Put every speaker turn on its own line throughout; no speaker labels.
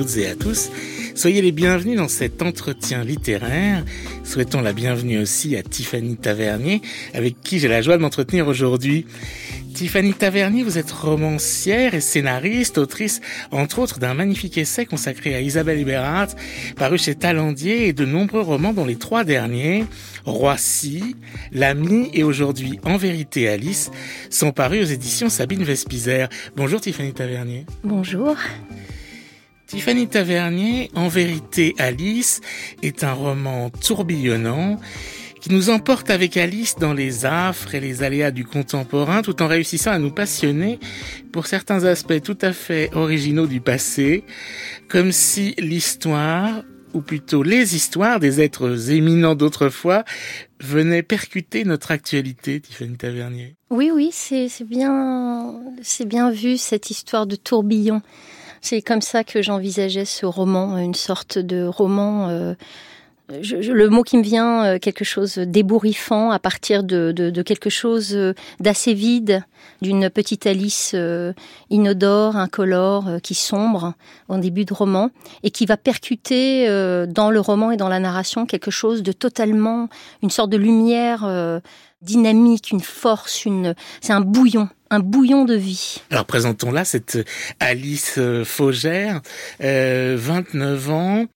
Toutes et à tous. Soyez les bienvenus dans cet entretien littéraire. Souhaitons la bienvenue aussi à Tiffany Tavernier, avec qui j'ai la joie de m'entretenir aujourd'hui. Tiffany Tavernier, vous êtes romancière et scénariste, autrice, entre autres, d'un magnifique essai consacré à Isabelle Eberhardt, paru chez Talendier, et de nombreux romans dont les trois derniers, Roissy, L'Ami et aujourd'hui En vérité Alice, sont parus aux éditions Sabine Vespizer. Bonjour Tiffany Tavernier.
Bonjour.
Tiffany Tavernier, En vérité Alice, est un roman tourbillonnant qui nous emporte avec Alice dans les affres et les aléas du contemporain tout en réussissant à nous passionner pour certains aspects tout à fait originaux du passé, comme si l'histoire, ou plutôt les histoires des êtres éminents d'autrefois, venaient percuter notre actualité, Tiffany Tavernier.
Oui, oui, c'est bien, c'est bien vu cette histoire de tourbillon. C'est comme ça que j'envisageais ce roman, une sorte de roman. Euh, je, le mot qui me vient, euh, quelque chose d'ébouriffant à partir de, de, de quelque chose euh, d'assez vide, d'une petite Alice euh, inodore, incolore, euh, qui sombre en début de roman et qui va percuter euh, dans le roman et dans la narration quelque chose de totalement, une sorte de lumière dynamique, une force, une, c'est un bouillon un bouillon de vie.
Alors présentons-la, cette Alice Faugère, euh, 29 ans,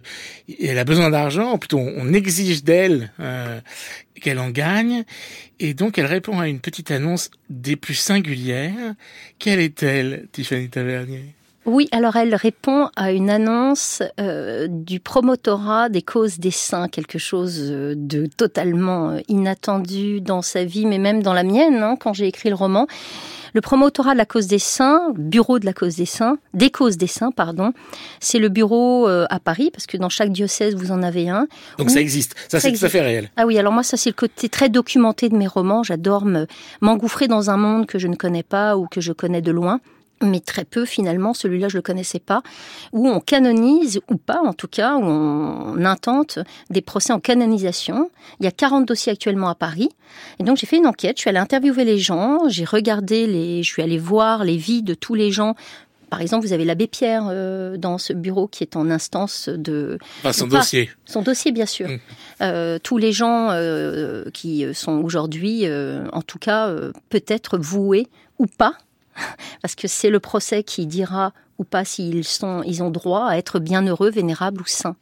elle a besoin d'argent, plutôt on exige d'elle euh, qu'elle en gagne, et donc elle répond à une petite annonce des plus singulières. Quelle est-elle, Tiffany Tavernier?
Oui, alors elle répond à une annonce euh, du promotorat des causes des saints, quelque chose de totalement inattendu dans sa vie, mais même dans la mienne, hein, quand j'ai écrit le roman. Le promotorat de la cause des saints, bureau de la cause des saints, des causes des saints, pardon, c'est le bureau euh, à Paris, parce que dans chaque diocèse, vous en avez un.
Donc ça existe, ça, c'est tout à fait réel.
Ah oui, alors moi, ça c'est le côté très documenté de mes romans. J'adore m'engouffrer dans un monde que je ne connais pas ou que je connais de loin mais très peu finalement, celui-là je le connaissais pas, où on canonise, ou pas en tout cas, où on intente des procès en canonisation. Il y a 40 dossiers actuellement à Paris, et donc j'ai fait une enquête, je suis allée interviewer les gens, j'ai regardé les, je suis allée voir les vies de tous les gens par exemple, vous avez l'abbé Pierre euh, dans ce bureau qui est en instance de...
Enfin, son dossier.
Son dossier, bien sûr. Mmh. Euh, tous les gens euh, qui sont aujourd'hui, en tout cas, peut-être voués ou pas parce que c'est le procès qui dira ou pas s'ils sont, ils ont droit à être bienheureux, vénérables ou saints.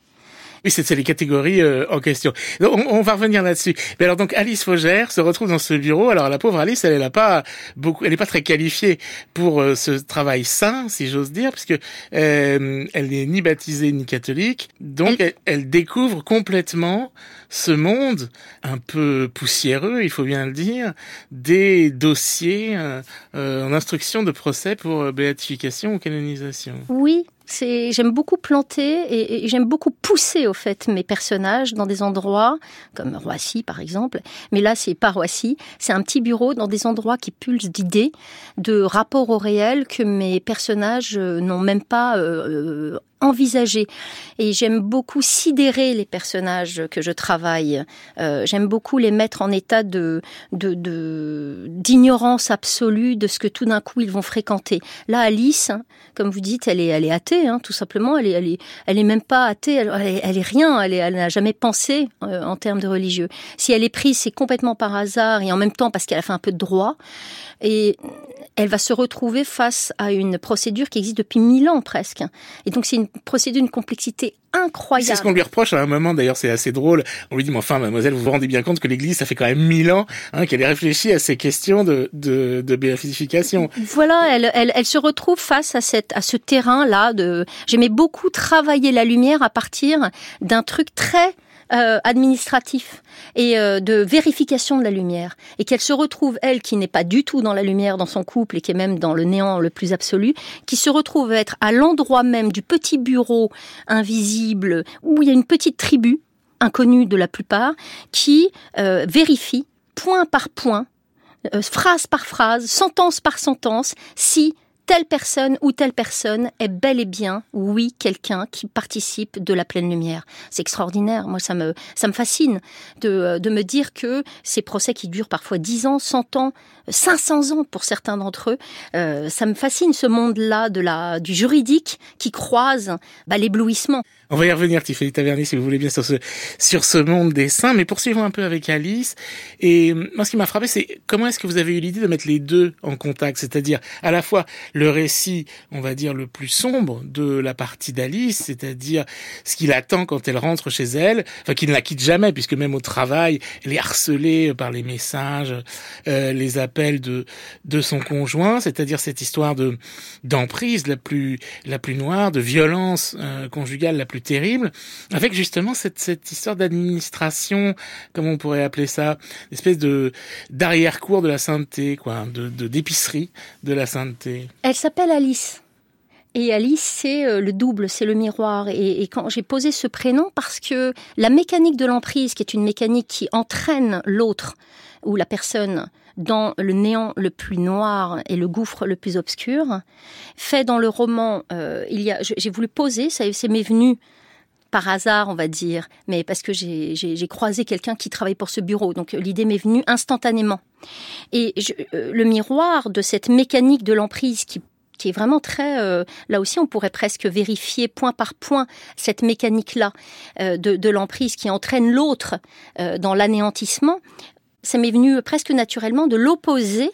Oui, c'est les catégories euh, en question. On, on, va revenir là-dessus. Mais alors donc Alice Faugère se retrouve dans ce bureau. Alors la pauvre Alice, elle, elle pas beaucoup, elle n'est pas très qualifiée pour euh, ce travail saint, si j'ose dire, puisque euh, elle n'est ni baptisée ni catholique. Donc elle, elle, découvre complètement ce monde un peu poussiéreux, il faut bien le dire, des dossiers euh, en instruction de procès pour béatification ou canonisation.
Oui, j'aime beaucoup planter et, j'aime beaucoup pousser au fait mes personnages dans des endroits comme Roissy par exemple. Mais là c'est pas Roissy. C'est un petit bureau dans des endroits qui pulsent d'idées de rapports au réel que mes personnages n'ont même pas euh, envisager. Et j'aime beaucoup sidérer les personnages que je travaille. Euh, j'aime beaucoup les mettre en état de d'ignorance de, absolue de ce que tout d'un coup ils vont fréquenter. Là, Alice, hein, comme vous dites, elle est, elle est athée, hein, tout simplement. Elle est, elle est, elle est même pas athée. Elle, est, rien. Elle, elle n'a jamais pensé euh, en termes de religieux. Si elle est prise, c'est complètement par hasard et en même temps parce qu'elle a fait un peu de droit. Et elle va se retrouver face à une procédure qui existe depuis mille ans presque. Et donc c'est une procédure d'une complexité incroyable.
C'est ce qu'on lui reproche à un moment, d'ailleurs c'est assez drôle. On lui dit, mais enfin mademoiselle, vous vous rendez bien compte que l'Église, ça fait quand même mille ans hein, qu'elle ait réfléchi à ces questions de, de, de béatification.
Voilà, elle, elle, elle se retrouve face à, cette, à ce terrain-là. de. J'aimais beaucoup travailler la lumière à partir d'un truc très euh, administratif et euh, de vérification de la lumière, et qu'elle se retrouve, elle, qui n'est pas du tout dans la lumière dans son couple et qui est même dans le néant le plus absolu, qui se retrouve à être à l'endroit même du petit bureau invisible où il y a une petite tribu, inconnue de la plupart, qui euh, vérifie point par point, phrase par phrase, sentence par sentence, si telle personne ou telle personne est bel et bien, oui, quelqu'un qui participe de la pleine lumière. C'est extraordinaire. Moi, ça me, ça me fascine de, de me dire que ces procès qui durent parfois 10 ans, 100 ans, 500 ans pour certains d'entre eux, euh, ça me fascine ce monde-là de la, du juridique qui croise bah, l'éblouissement.
On va y revenir, Tiffany Tavernier, si vous voulez bien, sur ce, sur ce monde des saints. Mais poursuivons un peu avec Alice. Et moi, ce qui m'a frappé, c'est comment est-ce que vous avez eu l'idée de mettre les deux en contact? C'est-à-dire, à la fois, le récit, on va dire, le plus sombre de la partie d'Alice, c'est-à-dire ce qu'il attend quand elle rentre chez elle, enfin, qu'il ne la quitte jamais, puisque même au travail, elle est harcelée par les messages, euh, les appels de, de son conjoint, c'est-à-dire cette histoire de, d'emprise la plus, la plus noire, de violence euh, conjugale la plus terrible, avec justement cette, cette histoire d'administration, comme on pourrait appeler ça, une espèce de d'arrière-cour de la sainteté, quoi, de d'épicerie de, la sainteté.
Elle s'appelle Alice. Et Alice, c'est euh, le double, c'est le miroir. Et, quand j'ai posé ce prénom, parce que la mécanique de l'emprise, qui est une mécanique qui entraîne l'autre ou la personne dans le néant le plus noir et le gouffre le plus obscur, fait dans le roman, euh, il y a, j'ai voulu poser, ça c'est m'est venu par hasard, on va dire, mais parce que j'ai croisé quelqu'un qui travaille pour ce bureau. Donc l'idée m'est venue instantanément. Et je, euh, le miroir de cette mécanique de l'emprise qui qui est vraiment très... Euh, là aussi, on pourrait presque vérifier point par point cette mécanique-là euh, de, de l'emprise qui entraîne l'autre euh, dans l'anéantissement. Ça m'est venu presque naturellement de l'opposer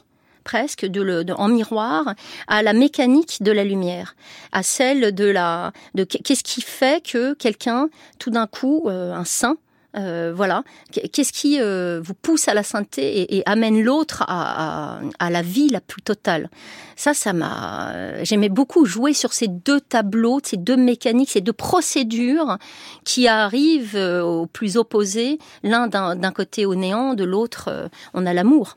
presque de en miroir à la mécanique de la lumière, à celle de la de qu'est-ce qui fait que quelqu'un tout d'un coup euh, un saint euh, voilà. Qu'est-ce qui euh, vous pousse à la sainteté et, amène l'autre à, à, la vie la plus totale Ça, ça m'a. J'aimais beaucoup jouer sur ces deux tableaux, ces deux mécaniques, ces deux procédures qui arrivent au plus opposé, l'un d'un côté au néant, de l'autre, on a l'amour.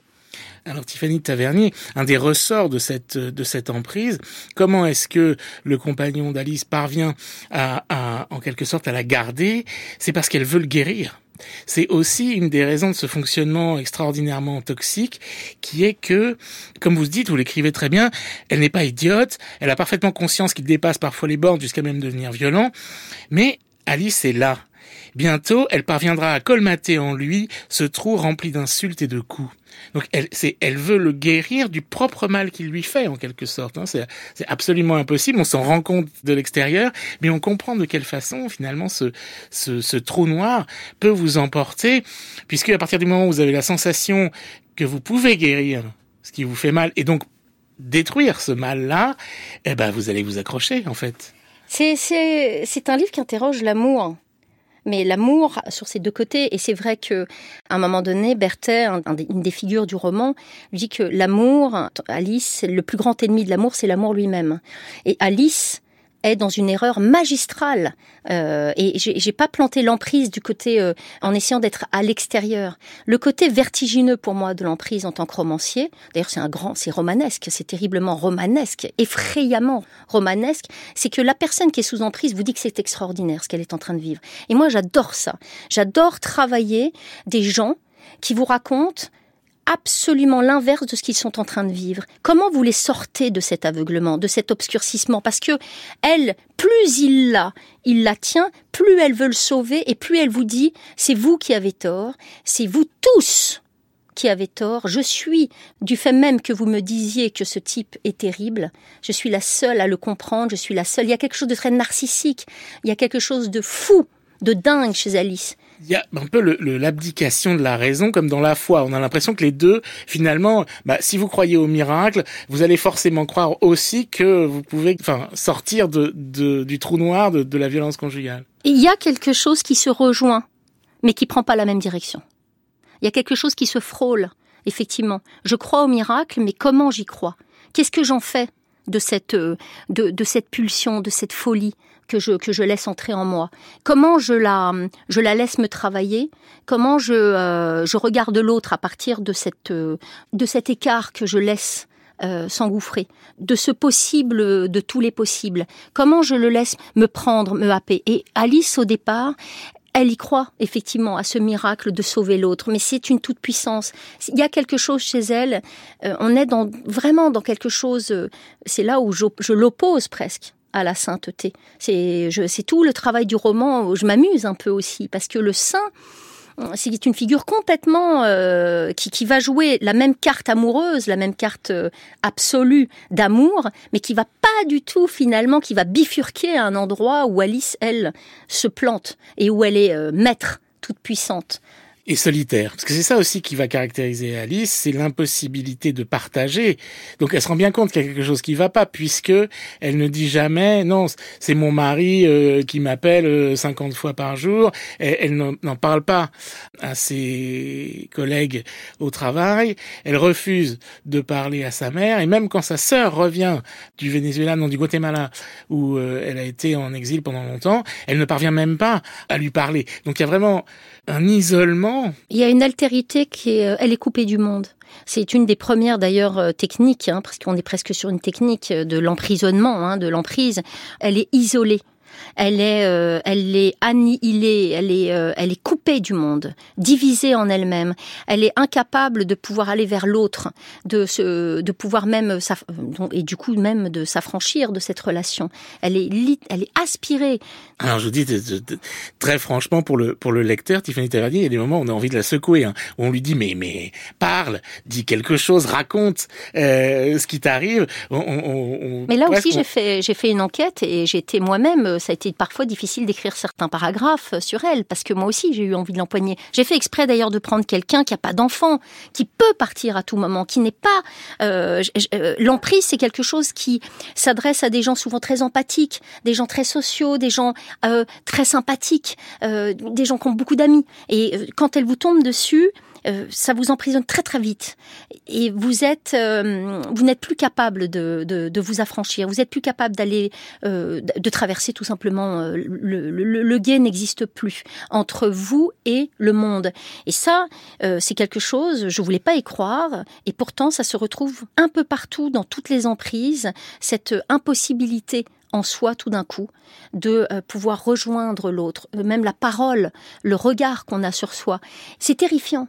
Alors Tiffany Tavernier, un des ressorts de cette de cette emprise, comment est-ce que le compagnon d'Alice parvient à, à, en quelque sorte à la garder? C'est parce qu'elle veut le guérir. C'est aussi une des raisons de ce fonctionnement extraordinairement toxique, qui est que, comme vous dites, vous l'écrivez très bien, elle n'est pas idiote, elle a parfaitement conscience qu'il dépasse parfois les bornes jusqu'à même devenir violent, mais Alice est là. Bientôt, elle parviendra à colmater en lui ce trou rempli d'insultes et de coups. Donc elle, veut le guérir du propre mal qu'il lui fait en quelque sorte. Hein. C'est, absolument impossible. On s'en rend compte de l'extérieur, mais on comprend de quelle façon finalement ce, trou noir peut vous emporter, puisque à partir du moment où vous avez la sensation que vous pouvez guérir ce qui vous fait mal et donc détruire ce mal-là, eh ben vous allez vous accrocher en fait.
C'est un livre qui interroge l'amour mais l'amour sur ces deux côtés. Et c'est vrai que, un moment donné, Berthet, une des figures du roman, dit que l'amour, Alice, le plus grand ennemi de l'amour, c'est l'amour lui-même. Et Alice est dans une erreur magistrale. Euh, et j'ai pas planté l'emprise du côté euh, en essayant d'être à l'extérieur. Le côté vertigineux pour moi de l'emprise en tant que romancier, d'ailleurs c'est un grand, c'est romanesque, c'est terriblement romanesque, effrayamment romanesque, c'est que la personne qui est sous emprise vous dit que c'est extraordinaire ce qu'elle est en train de vivre. Et moi j'adore ça. J'adore travailler des gens qui vous racontent absolument l'inverse de ce qu'ils sont en train de vivre. Comment vous les sortez de cet aveuglement, de cet obscurcissement? Parce que elle, plus il l'a, il la tient, plus elle veut le sauver et plus elle vous dit c'est vous qui avez tort, c'est vous tous qui avez tort. Je suis, du fait même que vous me disiez que ce type est terrible, je suis la seule à le comprendre, je suis la seule. Il y a quelque chose de très narcissique, il y a quelque chose de fou, de dingue chez Alice
il y a un peu l'abdication de la raison comme dans la foi. On a l'impression que les deux, finalement, bah, si vous croyez au miracle, vous allez forcément croire aussi que vous pouvez enfin, sortir du trou noir de, la violence conjugale.
Il y a quelque chose qui se rejoint, mais qui prend pas la même direction. Il y a quelque chose qui se frôle, effectivement. Je crois au miracle, mais comment j'y crois? Qu'est-ce que j'en fais de cette, de, de cette pulsion, de cette folie? Que je, que je laisse entrer en moi Comment je la, je la laisse me travailler? Comment je, euh, je regarde l'autre à partir de, cette, euh, de cet écart que je laisse euh, s'engouffrer, de ce possible, de tous les possibles. Comment je le laisse me prendre, me happer? Et Alice, au départ, elle y croit effectivement à ce miracle de sauver l'autre, mais c'est une toute puissance. Il y a quelque chose chez elle. on est dans, vraiment dans quelque chose. c'est là où je, je l'oppose presque à la sainteté. C'est tout le travail du roman je m'amuse un peu aussi, parce que le saint, c'est une figure complètement euh, qui, qui, va jouer la même carte amoureuse, la même carte euh, absolue d'amour, mais qui va pas du tout finalement, qui va bifurquer à un endroit où Alice, elle, se plante et où elle est euh, maître, toute puissante
et solitaire. Parce que c'est ça aussi qui va caractériser Alice, c'est l'impossibilité de partager. Donc elle se rend bien compte qu'il y a quelque chose qui va pas, puisque elle ne dit jamais non, c'est mon mari euh, qui m'appelle 50 euh, fois par jour. Elle, elle n'en parle pas à ses collègues au travail. Elle refuse de parler à sa mère, et même quand sa sœur revient du Venezuela, non du Guatemala, où euh, elle a été en exil pendant longtemps, elle ne parvient même pas à lui parler. Donc il y a vraiment un isolement.
Il y a une altérité qui est, euh, elle est coupée du monde. C'est une des premières d'ailleurs euh, techniques, hein, parce qu'on est presque sur une technique de l'emprisonnement, hein, de l'emprise. Elle est isolée elle est, euh, elle est annihilée, elle est, euh, elle est coupée du monde, divisée en elle-même. Elle est incapable de pouvoir aller vers l'autre, de se, de pouvoir même, et du coup même de s'affranchir de cette relation. Elle est, elle est aspirée.
Alors je vous dis très franchement pour le pour le lecteur, Tiffany Terradier, il y a des moments où on a envie de la secouer, hein, où on lui dit mais mais parle, dis quelque chose, raconte euh, ce qui t'arrive.
mais là aussi j'ai fait j'ai fait une enquête et j'étais moi-même ça a été parfois difficile d'écrire certains paragraphes sur elle, parce que moi aussi j'ai eu envie de l'empoigner. J'ai fait exprès d'ailleurs de prendre quelqu'un qui n'a pas d'enfant, qui peut partir à tout moment, qui n'est pas... Euh, euh, l'emprise, c'est quelque chose qui s'adresse à des gens souvent très empathiques, des gens très sociaux, des gens euh, très sympathiques, des gens qui ont beaucoup d'amis. Et quand elle vous tombe dessus, euh, ça vous emprisonne très très vite. Et vous êtes euh, vous n'êtes plus capable de, de, de, vous affranchir. Vous êtes plus capable d'aller euh, de traverser tout simplement le, le, le guet n'existe plus entre vous et le monde. Et ça c'est quelque chose je voulais pas y croire. Et pourtant ça se retrouve un peu partout dans toutes les emprises cette impossibilité en soi tout d'un coup, de pouvoir rejoindre l'autre, même la parole, le regard qu'on a sur soi. C'est terrifiant.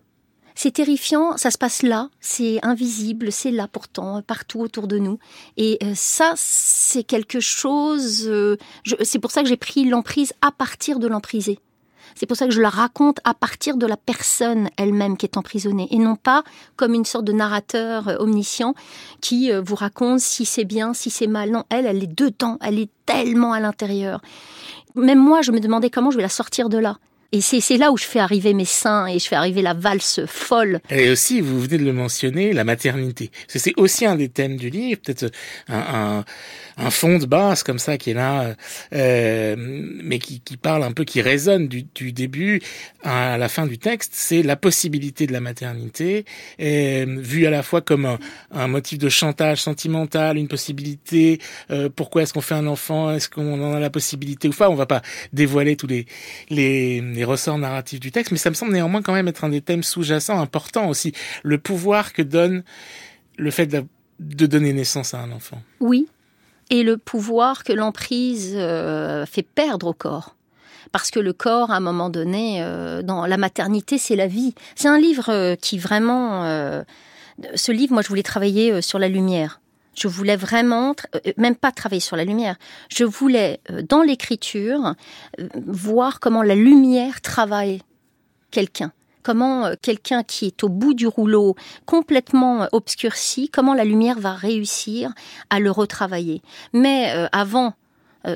C'est terrifiant, ça se passe là, c'est invisible, c'est là pourtant, partout autour de nous. Et euh, ça, c'est quelque chose. Euh, c'est pour ça que j'ai pris l'emprise à partir de l'emprisé. C'est pour ça que je la raconte à partir de la personne elle-même qui est emprisonnée et non pas comme une sorte de narrateur euh, omniscient qui vous raconte si c'est bien, si c'est mal. Non, elle, elle est dedans, elle est tellement à l'intérieur. Même moi, je me demandais comment je vais la sortir de là. Et c'est là où je fais arriver mes seins et je fais arriver la valse folle.
Et aussi, vous venez de le mentionner, la maternité. C'est aussi un des thèmes du livre, peut-être un, un, un, fond de base comme ça qui est là, euh, mais qui, qui, parle un peu, qui résonne du, du, début à la fin du texte. C'est la possibilité de la maternité, euh, vue à la fois comme un, un, motif de chantage sentimental, une possibilité. Euh, pourquoi est-ce qu'on fait un enfant Est-ce qu'on en a la possibilité ou pas On va pas dévoiler tous les les ressorts narratifs du texte, mais ça me semble néanmoins quand même être un des thèmes sous-jacents importants aussi, le pouvoir que donne le fait de, donner naissance à un enfant.
Oui, et le pouvoir que l'emprise euh, fait perdre au corps. Parce que le corps, à un moment donné, euh, dans la maternité, c'est la vie. C'est un livre euh, qui vraiment... ce livre, moi, je voulais travailler sur la lumière. Je voulais vraiment, euh, même pas travailler sur la lumière, je voulais, euh, dans l'écriture, euh, voir comment la lumière travaille quelqu'un. Comment quelqu'un qui est au bout du rouleau, complètement obscurci, comment la lumière va réussir à le retravailler. Mais avant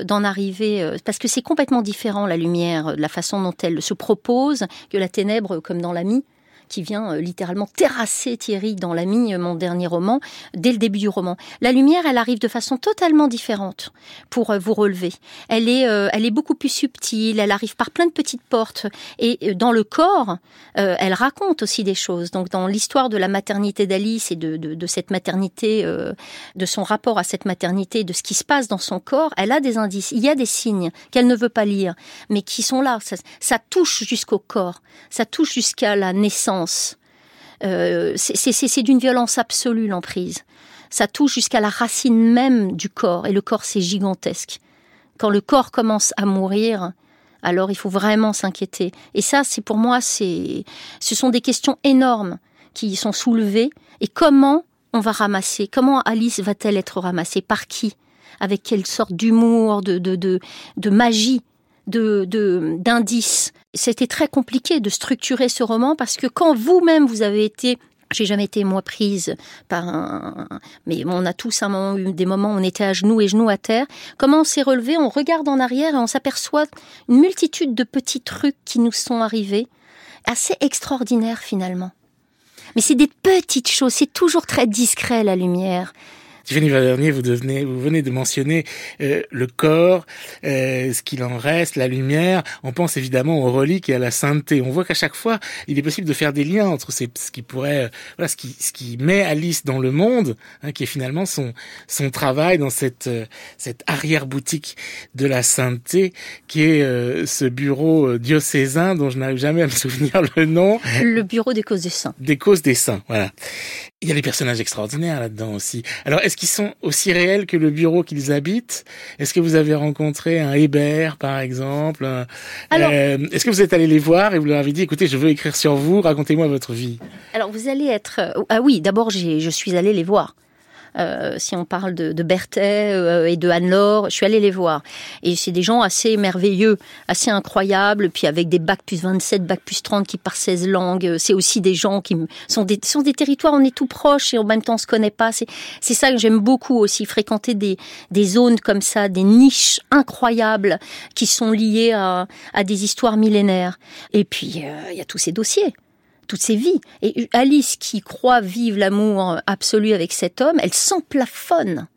d'en arriver, parce que c'est complètement différent la lumière, la façon dont elle se propose, que la ténèbre comme dans l'ami qui vient euh, littéralement terrasser Thierry dans la mine, mon dernier roman, dès le début du roman. La lumière, elle arrive de façon totalement différente pour euh, vous relever. Elle est, elle est beaucoup plus subtile, elle arrive par plein de petites portes. Et dans le corps, elle raconte aussi des choses. Donc dans l'histoire de la maternité d'Alice et de, cette maternité, de son rapport à cette maternité, de ce qui se passe dans son corps, elle a des indices. Il y a des signes qu'elle ne veut pas lire, mais qui sont là. Ça, touche jusqu'au corps, ça touche jusqu'à la naissance. Euh, c'est d'une violence absolue l'emprise. Ça touche jusqu'à la racine même du corps, et le corps c'est gigantesque. Quand le corps commence à mourir, alors il faut vraiment s'inquiéter. Et ça, c'est pour moi, c'est, ce sont des questions énormes qui sont soulevées. Et comment on va ramasser Comment Alice va-t-elle être ramassée? Par qui? Avec quelle sorte d'humour, de, de, de, de magie? De d'indices. C'était très compliqué de structurer ce roman parce que quand vous-même vous avez été j'ai jamais été moi prise par un, mais on a tous un moment eu des moments où on était à genoux et genoux à terre. Comment on s'est relevé? On regarde en arrière et on s'aperçoit une multitude de petits trucs qui nous sont arrivés, assez extraordinaires finalement. Mais c'est des petites choses, c'est toujours très discret la lumière.
Tiffany Vernier, vous, devenez, vous venez de mentionner euh, le corps, euh, ce qu'il en reste, la lumière. On pense évidemment aux reliques et à la sainteté. On voit qu'à chaque fois, il est possible de faire des liens entre ce qui pourrait, euh, voilà, ce qui, ce qui met Alice dans le monde, hein, qui est finalement son son travail dans cette cette arrière boutique de la sainteté, qui est ce bureau diocésain dont je n'arrive jamais à me souvenir le nom.
Le bureau des causes des saints.
Des causes des saints, voilà. Il y a des personnages extraordinaires là-dedans aussi. Alors, est-ce qu'ils sont aussi réels que le bureau qu'ils habitent? Est-ce que vous avez rencontré un Hébert, par exemple? Euh, Est-ce que vous êtes allé les voir et vous leur avez dit, écoutez, je veux écrire sur vous, racontez-moi votre vie?
Alors, vous allez être... Euh, ah oui, d'abord, je suis allé les voir. Euh, si on parle de, de Berthet euh, et de Anne-Laure, je suis allée les voir. Et c'est des gens assez merveilleux, assez incroyables, puis avec des bacs plus 27, bacs plus 30 qui parlent 16 langues. C'est aussi des gens qui sont des, sont des territoires, on est tout proche et en même temps on se connaît pas. C'est, ça que j'aime beaucoup aussi, fréquenter des, des zones comme ça, des niches incroyables qui sont liées à, à des histoires millénaires. Et puis, euh, il y a tous ces dossiers toutes ses vies. Et Alice, qui croit vivre l'amour absolu avec cet homme, elle s'emplafonne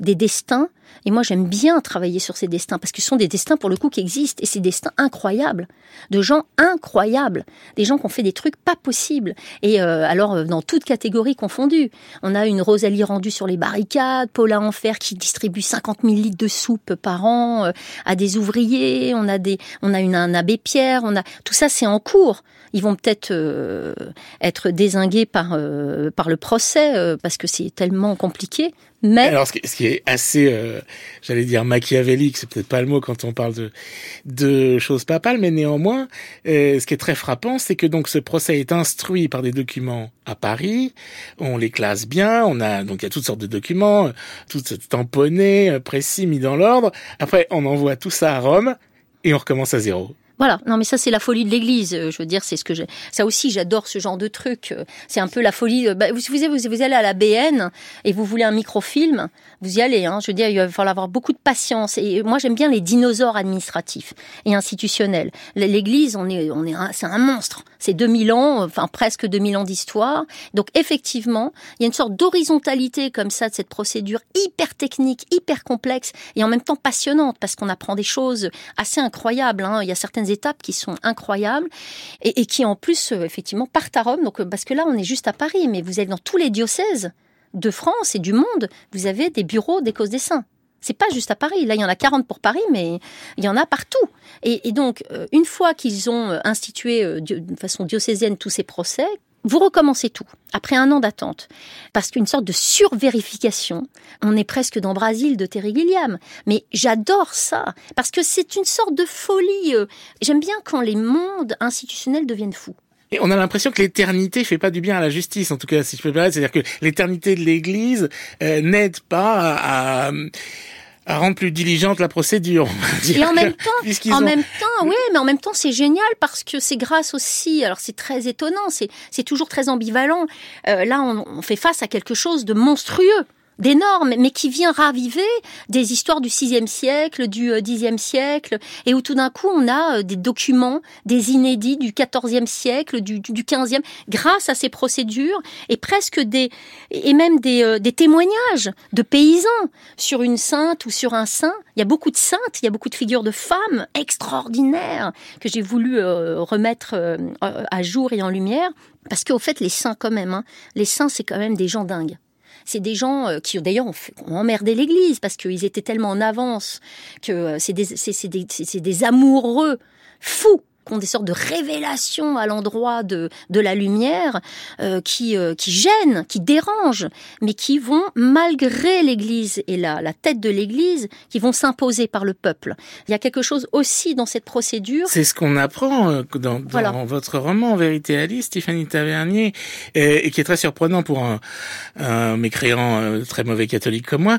des destins. Et moi, j'aime bien travailler sur ces destins parce que ce sont des destins pour le coup qui existent et ces destins incroyables, de gens incroyables, des gens qui ont fait des trucs pas possibles. Et euh, alors, euh, dans toutes catégories confondues, on a une Rosalie rendue sur les barricades, Paula Enfer qui distribue 50 000 litres de soupe par an euh, à des ouvriers, on a des, on a un abbé Pierre, on a tout ça, c'est en cours. Ils vont peut-être être désingués par par le procès parce que c'est tellement compliqué. Mais
alors, ce qui est assez j'allais dire machiavélique, c'est peut-être pas le mot quand on parle de, choses papales, mais néanmoins, euh, ce qui est très frappant, c'est que donc ce procès est instruit par des documents à Paris, on les classe bien, on a donc il y a toutes sortes de documents, tout tamponné, euh, précis, mis dans l'ordre. Après, on envoie tout ça à Rome et on recommence à zéro.
Voilà, non mais ça c'est la folie de l'Église. Euh, je veux dire, c'est ce que j'ai. Ça aussi, j'adore ce genre de truc. Euh, c'est un peu la folie. Bah, vous, vous, vous, allez à la BN et vous voulez un microfilm, vous y allez. Hein. Je veux dire, il va falloir avoir beaucoup de patience. Et moi, j'aime bien les dinosaures administratifs et institutionnels. L'Église, on est, on est, c'est un monstre. C'est 2000 ans, enfin presque 2000 ans d'histoire. Donc effectivement, il y a une sorte d'horizontalité comme ça de cette procédure hyper technique, hyper complexe et en même temps passionnante parce qu'on apprend des choses assez incroyables. Hein. Il y a certaines étapes qui sont incroyables et, qui en plus euh, effectivement partent à Rome. Donc euh, parce que là on est juste à Paris, mais vous êtes dans tous les diocèses de France et du monde, vous avez des bureaux des causes des saints. C'est pas juste à Paris. Là, il y en a 40 pour Paris, mais il y en a partout. Et, donc, euh, une fois qu'ils ont institué de façon diocésaine tous ces procès, vous recommencez tout, après un an d'attente, parce qu'une sorte de survérification, on est presque dans Brésil de Terry Gilliam, mais j'adore ça, parce que c'est une sorte de folie. Euh, j'aime bien quand les mondes institutionnels deviennent fous.
On a l'impression que l'éternité fait pas du bien à la justice, en tout cas, si je peux permettre. C'est-à-dire que l'éternité de l'Église euh, n'aide pas à rendre plus diligente la procédure.
Et en même temps, en même temps, oui, mais en même temps, c'est génial parce que c'est grâce aussi. Alors c'est très étonnant, c'est c'est toujours très ambivalent. Euh, là, on, on, fait face à quelque chose de monstrueux d'énorme, mais qui vient raviver des histoires du 6e siècle, du 10e euh, siècle, et où tout d'un coup on a euh, des documents, des inédits du 14e siècle, du, du 15e, grâce à ces procédures, et presque des, et même des, euh, des témoignages de paysans sur une sainte ou sur un saint. Il y a beaucoup de saintes, il y a beaucoup de figures de femmes extraordinaires que j'ai voulu remettre à jour et en lumière, parce qu'au fait les saints quand même, hein, les saints c'est quand même des gens dingues c'est des gens euh, qui d'ailleurs ont, ont, emmerdé l'Église parce qu'ils étaient tellement en avance que euh, c'est des, des, des amoureux fous qui ont des sortes de révélations à l'endroit de, de la lumière euh, qui, euh, qui gênent, qui dérangent, mais qui vont, malgré l'Église et la, la tête de l'Église, qui vont s'imposer par le peuple. Il y a quelque chose aussi dans cette procédure.
C'est ce qu'on apprend euh, dans, dans votre roman Vérité Alice, Stéphanie Tavernier, et, et, qui est très surprenant pour un, un mécréant euh, très mauvais catholique comme moi,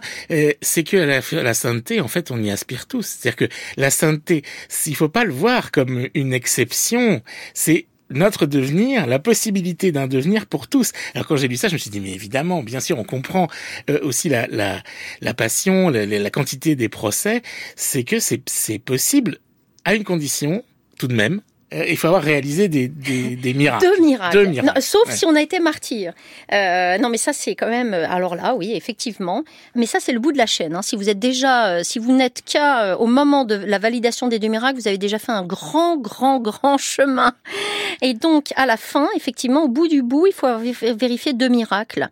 c'est que la, la sainteté, en fait, on y aspire tous. C'est-à-dire que la sainteté, il faut pas le voir comme une exception, c'est notre devenir, la possibilité d'un devenir pour tous. Alors quand j'ai lu ça, je me suis dit mais évidemment, bien sûr, on comprend euh, aussi la, la, la passion, la, la, quantité des procès, c'est que c'est possible à une condition tout de même, il faut avoir réalisé des, des, des miracles.
Deux miracles. sauf si on a été martyr. Euh, non, mais ça c'est quand même. Euh, alors là, oui, effectivement. Mais ça c'est le bout de la chaîne. Hein. Si vous êtes déjà, euh, si vous n'êtes qu'à au moment de la validation des deux miracles, vous avez déjà fait un grand, grand, grand chemin. Et donc à la fin, effectivement, au bout du bout, il faut vérifier deux miracles.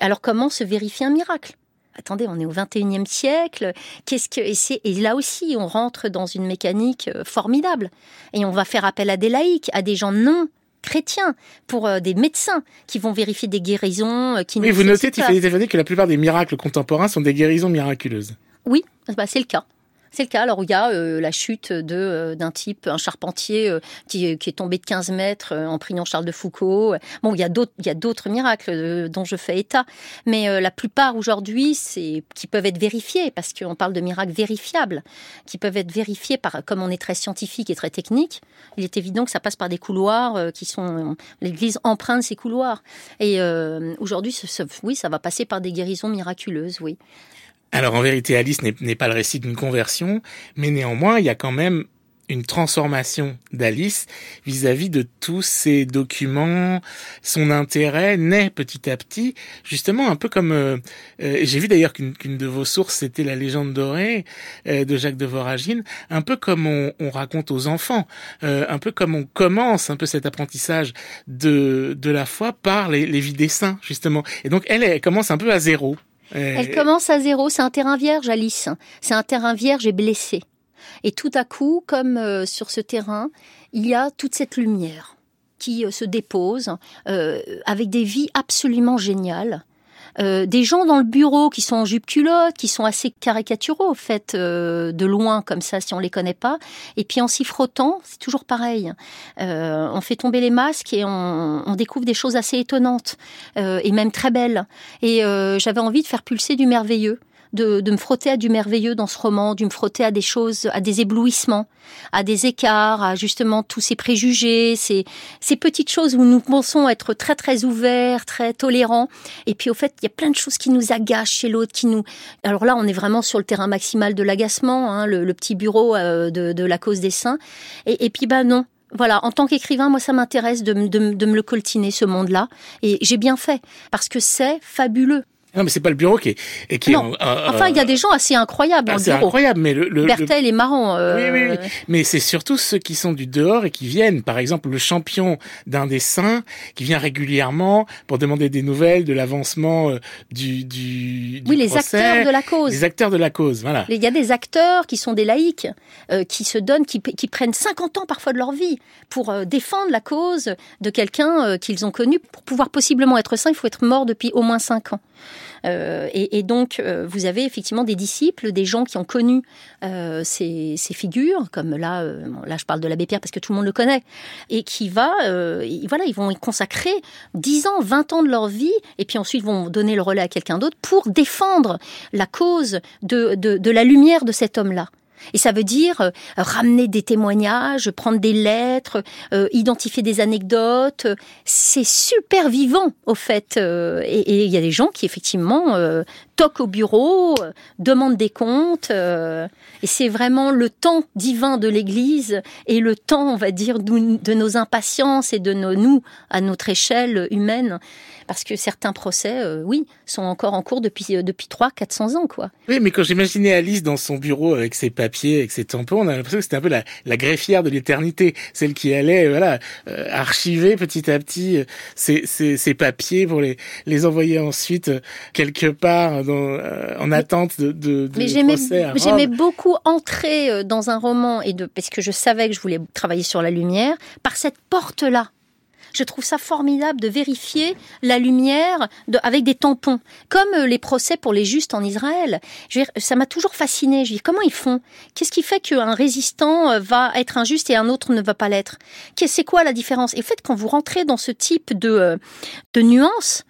Alors comment se vérifie un miracle? Attendez, on est au 21e siècle, qu'est-ce que et, et là aussi on rentre dans une mécanique euh, formidable et on va faire appel à des laïcs, à des gens non chrétiens, pour euh, des médecins qui vont vérifier des guérisons euh, qui
Oui, vous notez Tiffany que la plupart des miracles contemporains sont des guérisons miraculeuses.
Oui, bah, c'est le cas. C'est le cas. Alors il y a euh, la chute de euh, d'un type, un charpentier euh, qui, qui, est tombé de 15 mètres en priant Charles de Foucault. Bon, il y a d'autres miracles dont je fais état, mais la plupart aujourd'hui, c'est qui peuvent être vérifiés parce qu'on parle de miracles vérifiables, qui peuvent être vérifiés par comme on est très scientifique et très technique. Il est évident que ça passe par des couloirs qui sont l'Église emprunte ces couloirs. Et aujourd'hui, oui, ça va passer par des guérisons miraculeuses, oui.
Alors en vérité, Alice n'est pas le récit d'une conversion, mais néanmoins, il y a quand même une transformation d'Alice vis-à-vis de tous ces documents. Son intérêt naît petit à petit, justement un peu comme euh, euh, j'ai vu d'ailleurs qu'une de vos sources c'était la légende dorée euh, de Jacques de Voragine, un peu comme on, raconte aux enfants, un peu comme on commence un peu cet apprentissage de de la foi par les, vies des saints justement. Et donc elle commence un peu à zéro.
Elle commence à zéro. C'est un terrain vierge, Alice. C'est un terrain vierge et blessé. Et tout à coup, comme euh, sur ce terrain, il y a toute cette lumière qui euh, se dépose euh, avec des vies absolument géniales. Euh, des gens dans le bureau qui sont en jupe culotte, qui sont assez caricaturaux, au fait, euh, de loin comme ça, si on les connaît pas. Et puis en s'y frottant, c'est toujours pareil. Euh, on fait tomber les masques et on, on découvre des choses assez étonnantes et même très belles. Et j'avais envie de faire pulser du merveilleux de, me frotter à du merveilleux dans ce roman, de me frotter à des choses, à des éblouissements, à des écarts, à justement tous ces préjugés, ces, ces petites choses où nous pensons être très très ouverts, très tolérants. Et puis au fait, il y a plein de choses qui nous agacent chez l'autre, qui nous. Alors là, on est vraiment sur le terrain maximal de l'agacement, hein, le, petit bureau euh, de, la cause des saints. Et, et puis ben non, voilà, en tant qu'écrivain, moi, ça m'intéresse de, de, de, me le coltiner, ce monde-là. Et j'ai bien fait, parce que c'est fabuleux.
Non, mais c'est pas le bureau qui est. qui
non. enfin, il y a des gens assez incroyables dans le bureau.
incroyable, mais le. le
Bertel est marrant.
Euh... Oui, oui, oui. Mais c'est surtout ceux qui sont du dehors et qui viennent. Par exemple, le champion d'un dessin qui vient régulièrement pour demander des nouvelles de l'avancement euh, du, du,
du. Oui, les acteurs de la cause.
Les acteurs de la cause, voilà.
Il y a des acteurs qui sont des laïcs, euh, qui se donnent, qui, qui prennent 50 ans parfois de leur vie pour euh, défendre la cause de quelqu'un euh, qu'ils ont connu. Pour pouvoir possiblement être saint, il faut être mort depuis au moins 5 ans. Euh, et, donc, euh, vous avez effectivement des disciples, des gens qui ont connu euh, ces, figures, comme là, là, je parle de l'abbé Pierre parce que tout le monde le connaît, et qui va, voilà, ils vont y consacrer 10 ans, 20 ans de leur vie, et puis ensuite vont donner le relais à quelqu'un d'autre pour défendre la cause de, de, de la lumière de cet homme-là. Et ça veut dire euh, ramener des témoignages, prendre des lettres, euh, identifier des anecdotes. C'est super vivant, au fait. Euh, et il y a des gens qui, effectivement, toquent au bureau, demandent des comptes. et c'est vraiment le temps divin de l'Église et le temps, on va dire, de nos impatiences et de nos, nous, à notre échelle humaine parce que certains procès, euh, oui, sont encore en cours depuis euh, depuis 3 400 ans quoi.
Oui, mais quand j'imaginais Alice dans son bureau avec ses papiers, avec ses tampons, on a l'impression que c'était un peu la, la greffière de l'éternité, celle qui allait voilà euh, archiver petit à petit ces, ces, papiers pour les les envoyer ensuite quelque part dans, en attente de, de, de
mais j'aimais j'aimais beaucoup entrer dans un roman et de parce que je savais que je voulais travailler sur la lumière par cette porte là je trouve ça formidable de vérifier la lumière avec des tampons, comme euh, les procès pour les justes en Israël. ça m'a toujours fasciné. Je dis comment ils font? Qu'est-ce qui fait qu'un résistant euh, va être injuste et un autre ne va pas l'être? C'est quoi la différence? Et en fait, quand vous rentrez dans ce type de, euh, de nuances,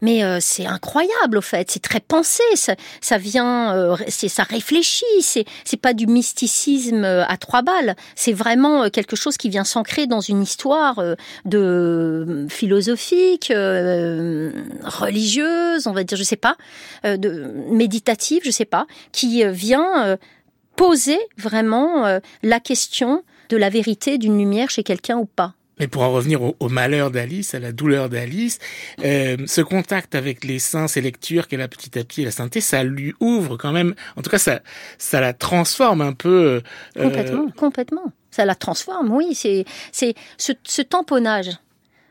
mais euh, c'est incroyable au fait, c'est très pensé, ça, ça vient, euh, c'est ça réfléchit, c'est c'est pas du mysticisme euh, à trois balles, c'est vraiment quelque chose qui vient s'ancrer dans une histoire de philosophique, religieuse, on va dire, je sais pas, de méditative, je sais pas, qui vient poser vraiment la question de la vérité d'une lumière chez quelqu'un ou pas.
Mais pour en revenir au, malheur d'Alice, à la douleur d'Alice, euh, ce contact avec les saints, ces lectures qu'elle a petit à petit, la sainteté, ça lui ouvre quand même. En tout cas, ça, ça la transforme un peu.
Euh, complètement, complètement. Ça la transforme, oui. C'est, c'est ce, ce tamponnage.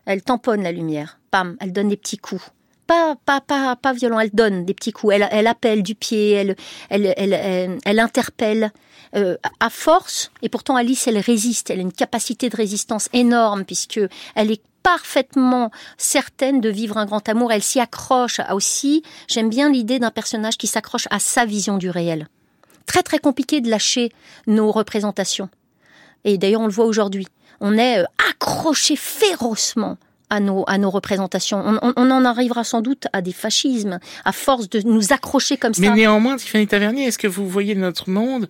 Elle tamponne la lumière. Pam, elle donne des petits coups pas, pas, pas, pas violent. Elle donne des petits coups. Elle, elle appelle du pied. Elle, elle, elle, elle, interpelle. Euh, à force, et pourtant Alice, elle résiste. Elle a une capacité de résistance énorme puisque elle est parfaitement certaine de vivre un grand amour. Elle s'y accroche aussi. J'aime bien l'idée d'un personnage qui s'accroche à sa vision du réel. Très très compliqué de lâcher nos représentations. Et d'ailleurs, on le voit aujourd'hui. On est euh, accroché férocement à nos, à nos représentations. On, on, en arrivera sans doute à des fascismes, à force de nous accrocher comme ça.
Mais néanmoins, Tiffany Tavernier, est-ce que vous voyez notre monde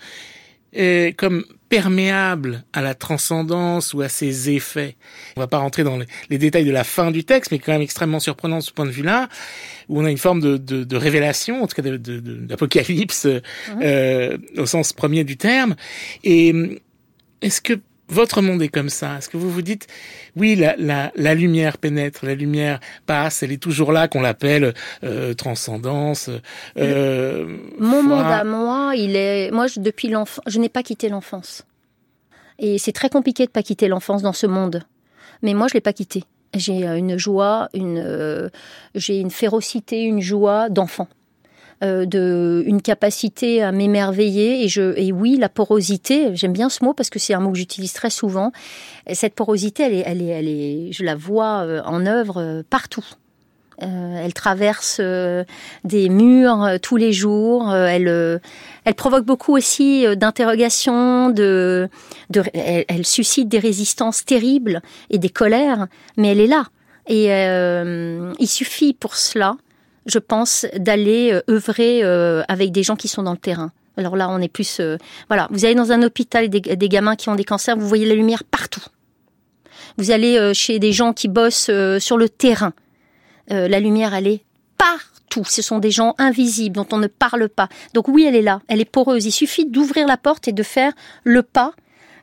euh, comme perméable à la transcendance ou à ses effets. On va pas rentrer dans les, détails de la fin du texte, mais quand même extrêmement surprenant de ce point de vue-là, où on a une forme de, de, de révélation, en tout cas d'apocalypse de, mhm. euh, au sens premier du terme. Et est-ce que votre monde est comme ça Est-ce que vous vous dites, oui, la, la, la, lumière pénètre, la lumière passe, elle est toujours là, qu'on l'appelle euh, transcendance
euh, Mon monde à moi, il est, moi, je, depuis l'enfant, je n'ai pas quitté l'enfance. Et c'est très compliqué de pas quitter l'enfance dans ce monde. Mais moi, je l'ai pas quitté. J'ai une joie, une, euh, j'ai une férocité, une joie d'enfant. Euh, de une capacité à m'émerveiller et je et oui la porosité j'aime bien ce mot parce que c'est un mot que j'utilise très souvent cette porosité elle est elle est elle est je la vois euh, en œuvre euh, partout elle traverse des murs tous les jours. elle, elle provoque beaucoup aussi d'interrogations. De, elle, suscite des résistances terribles et des colères, mais elle est là. Et il suffit pour cela je pense, d'aller euh, œuvrer euh, avec des gens qui sont dans le terrain. Alors là, on est plus... Euh, voilà, vous allez dans un hôpital des, des gamins qui ont des cancers, vous voyez la lumière partout. Vous allez chez des gens qui bossent sur le terrain. la lumière, elle est partout. Ce sont des gens invisibles dont on ne parle pas. Donc oui, elle est là, elle est poreuse. Il suffit d'ouvrir la porte et de faire le pas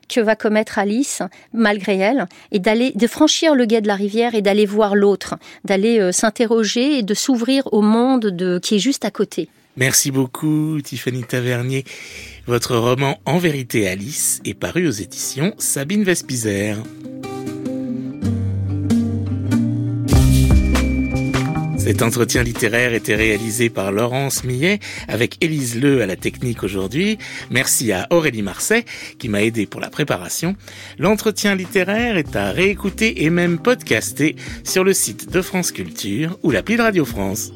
que va commettre Alice malgré elle et d'aller de franchir le guet de la rivière et d'aller voir l'autre, d'aller euh, s'interroger et de s'ouvrir au monde de qui est juste à côté.
Merci beaucoup Tiffany Tavernier. Votre roman En vérité Alice est paru aux éditions Sabine Vespizer. Cet entretien littéraire était réalisé par Laurence Millet avec Élise Leu à la technique aujourd'hui. Merci à Aurélie Marseille qui m'a aidé pour la préparation. L'entretien littéraire est à réécouter et même podcaster sur le site de France Culture ou l'appli de Radio France.